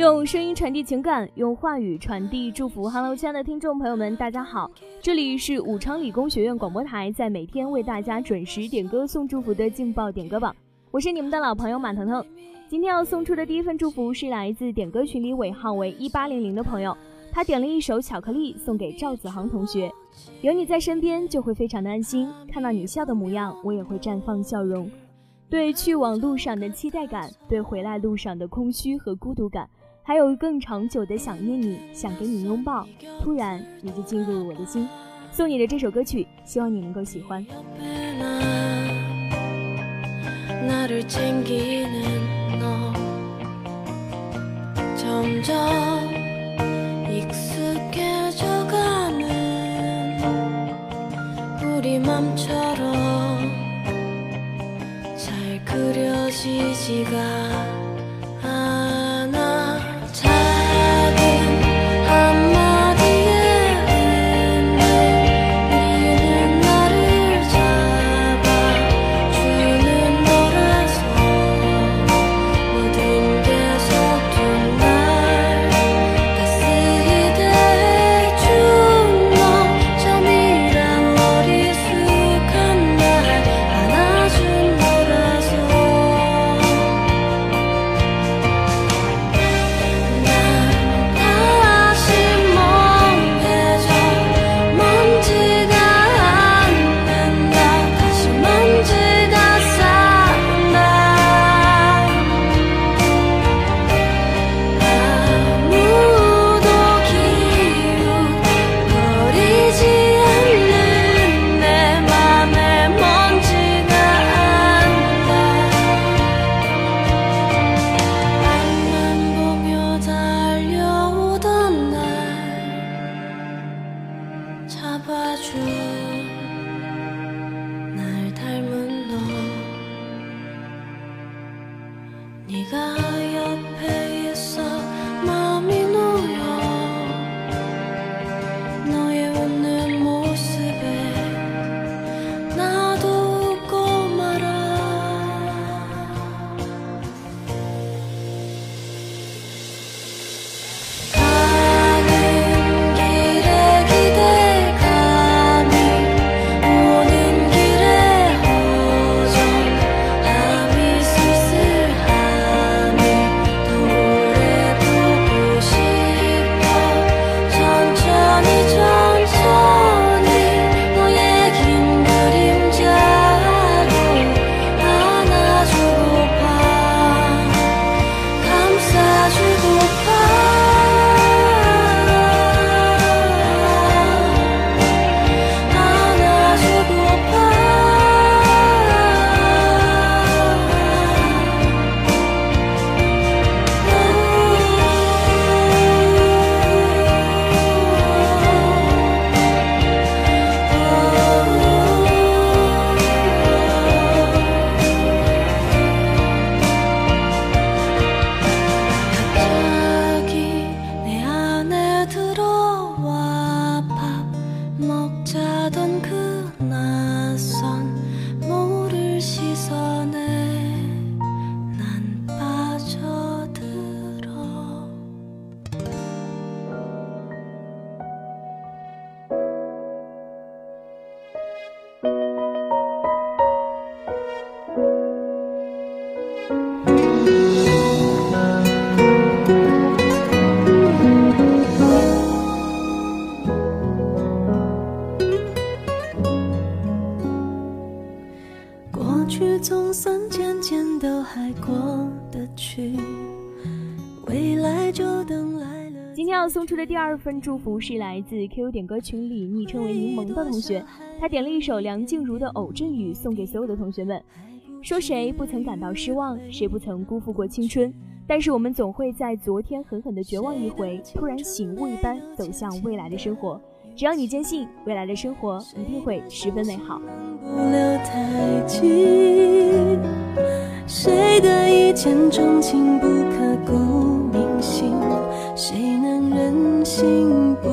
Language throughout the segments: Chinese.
用声音传递情感，用话语传递祝福。Hello，亲爱的听众朋友们，大家好，这里是武昌理工学院广播台，在每天为大家准时点歌送祝福的劲爆点歌榜，我是你们的老朋友马腾腾。今天要送出的第一份祝福是来自点歌群里尾号为一八零零的朋友，他点了一首《巧克力》送给赵子航同学。有你在身边，就会非常的安心，看到你笑的模样，我也会绽放笑容。对去往路上的期待感，对回来路上的空虚和孤独感。还有更长久的想念你，想给你拥抱，突然你就进入了我的心。送你的这首歌曲，希望你能够喜欢。今天要送出的第二份祝福是来自 Q 点歌群里昵称为柠檬的同学，他点了一首梁静茹的《偶阵雨》送给所有的同学们。说谁不曾感到失望，谁不曾辜负过青春？但是我们总会在昨天狠狠的绝望一回，突然醒悟一般走向未来的生活。只要你坚信未来的生活一定会十分美好。谁的一见钟情不刻骨铭心？谁能忍心不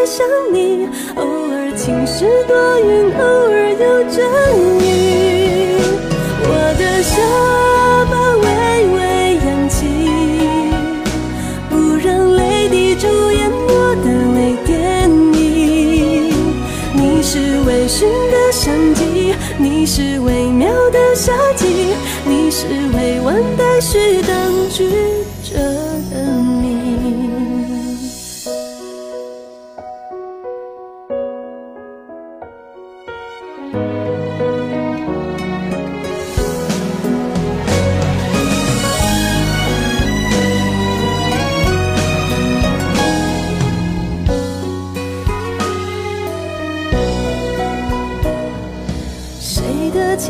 爱上你，偶尔晴时多云，偶尔有阵雨，我的下巴微微扬起，不让泪滴主演我的泪电影，你是微醺的香气，你是微妙的夏季，你是未完待续，当局者的你。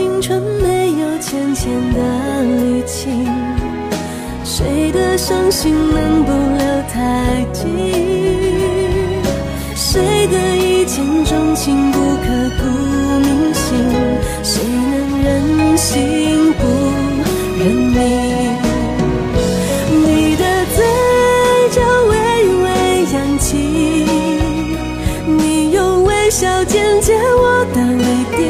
青春没有浅浅的淤青，谁的伤心能不留太久？谁的一见钟情不刻骨铭心？谁能忍心不认命？你的嘴角微微扬起，你用微笑剪接我的泪点。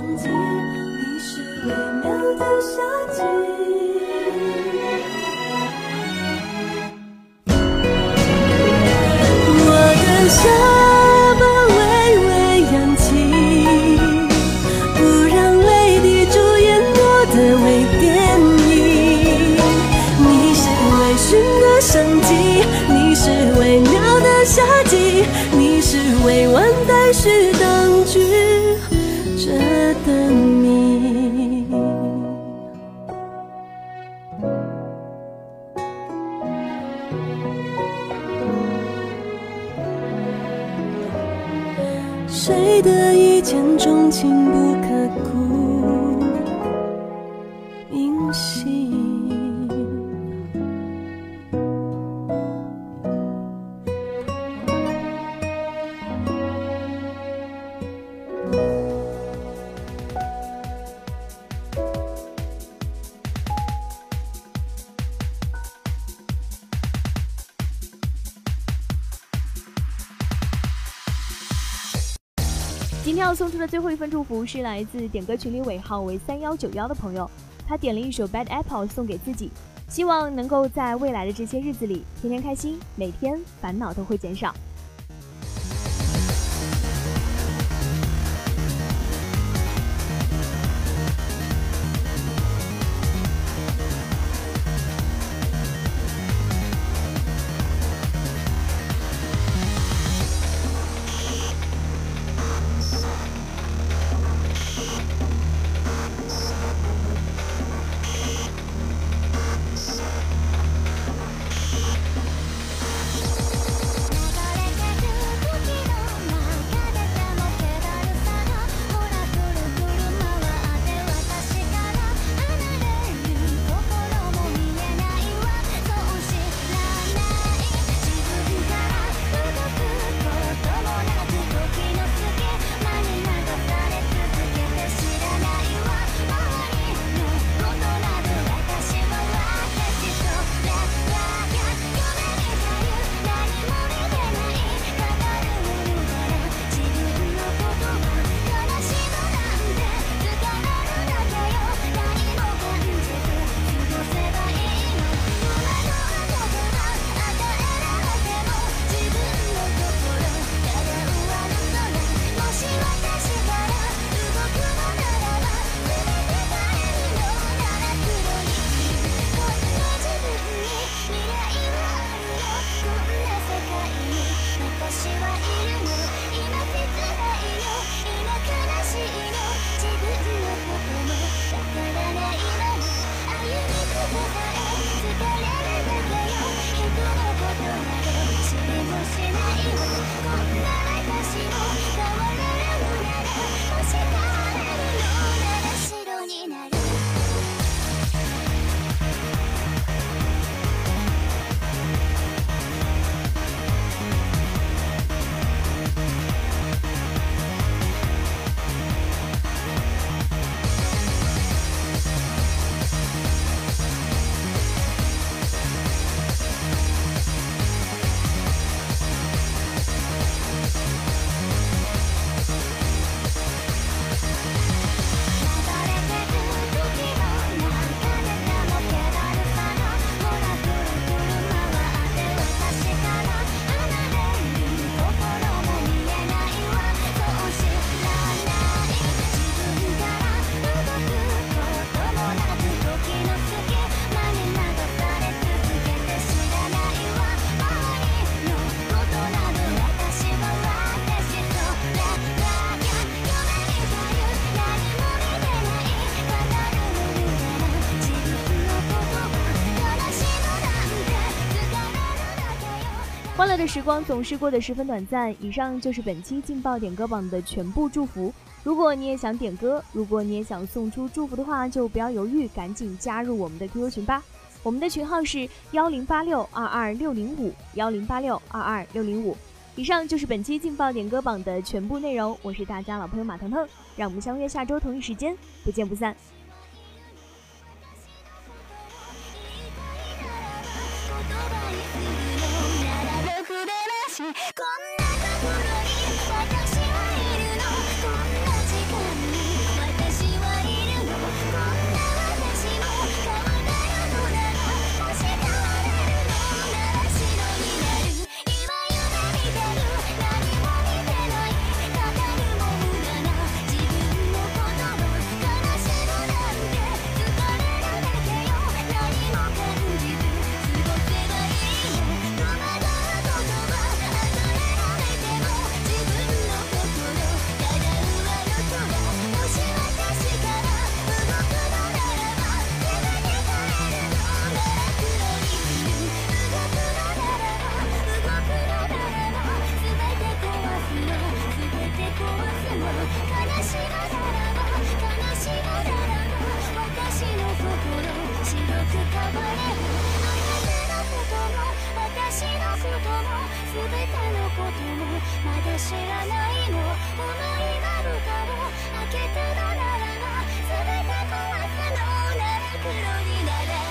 未谁的一见钟情不刻骨今天要送出的最后一份祝福是来自点歌群里尾号为三幺九幺的朋友，他点了一首 Bad Apple 送给自己，希望能够在未来的这些日子里天天开心，每天烦恼都会减少。的时光总是过得十分短暂。以上就是本期劲爆点歌榜的全部祝福。如果你也想点歌，如果你也想送出祝福的话，就不要犹豫，赶紧加入我们的 QQ 群吧。我们的群号是幺零八六二二六零五幺零八六二二六零五。以上就是本期劲爆点歌榜的全部内容。我是大家老朋友马腾腾，让我们相约下周同一时间，不见不散。こんな全てのこともまだ知らないの。思いなるかも。開けただならば全て壊すの。なら黒になれ。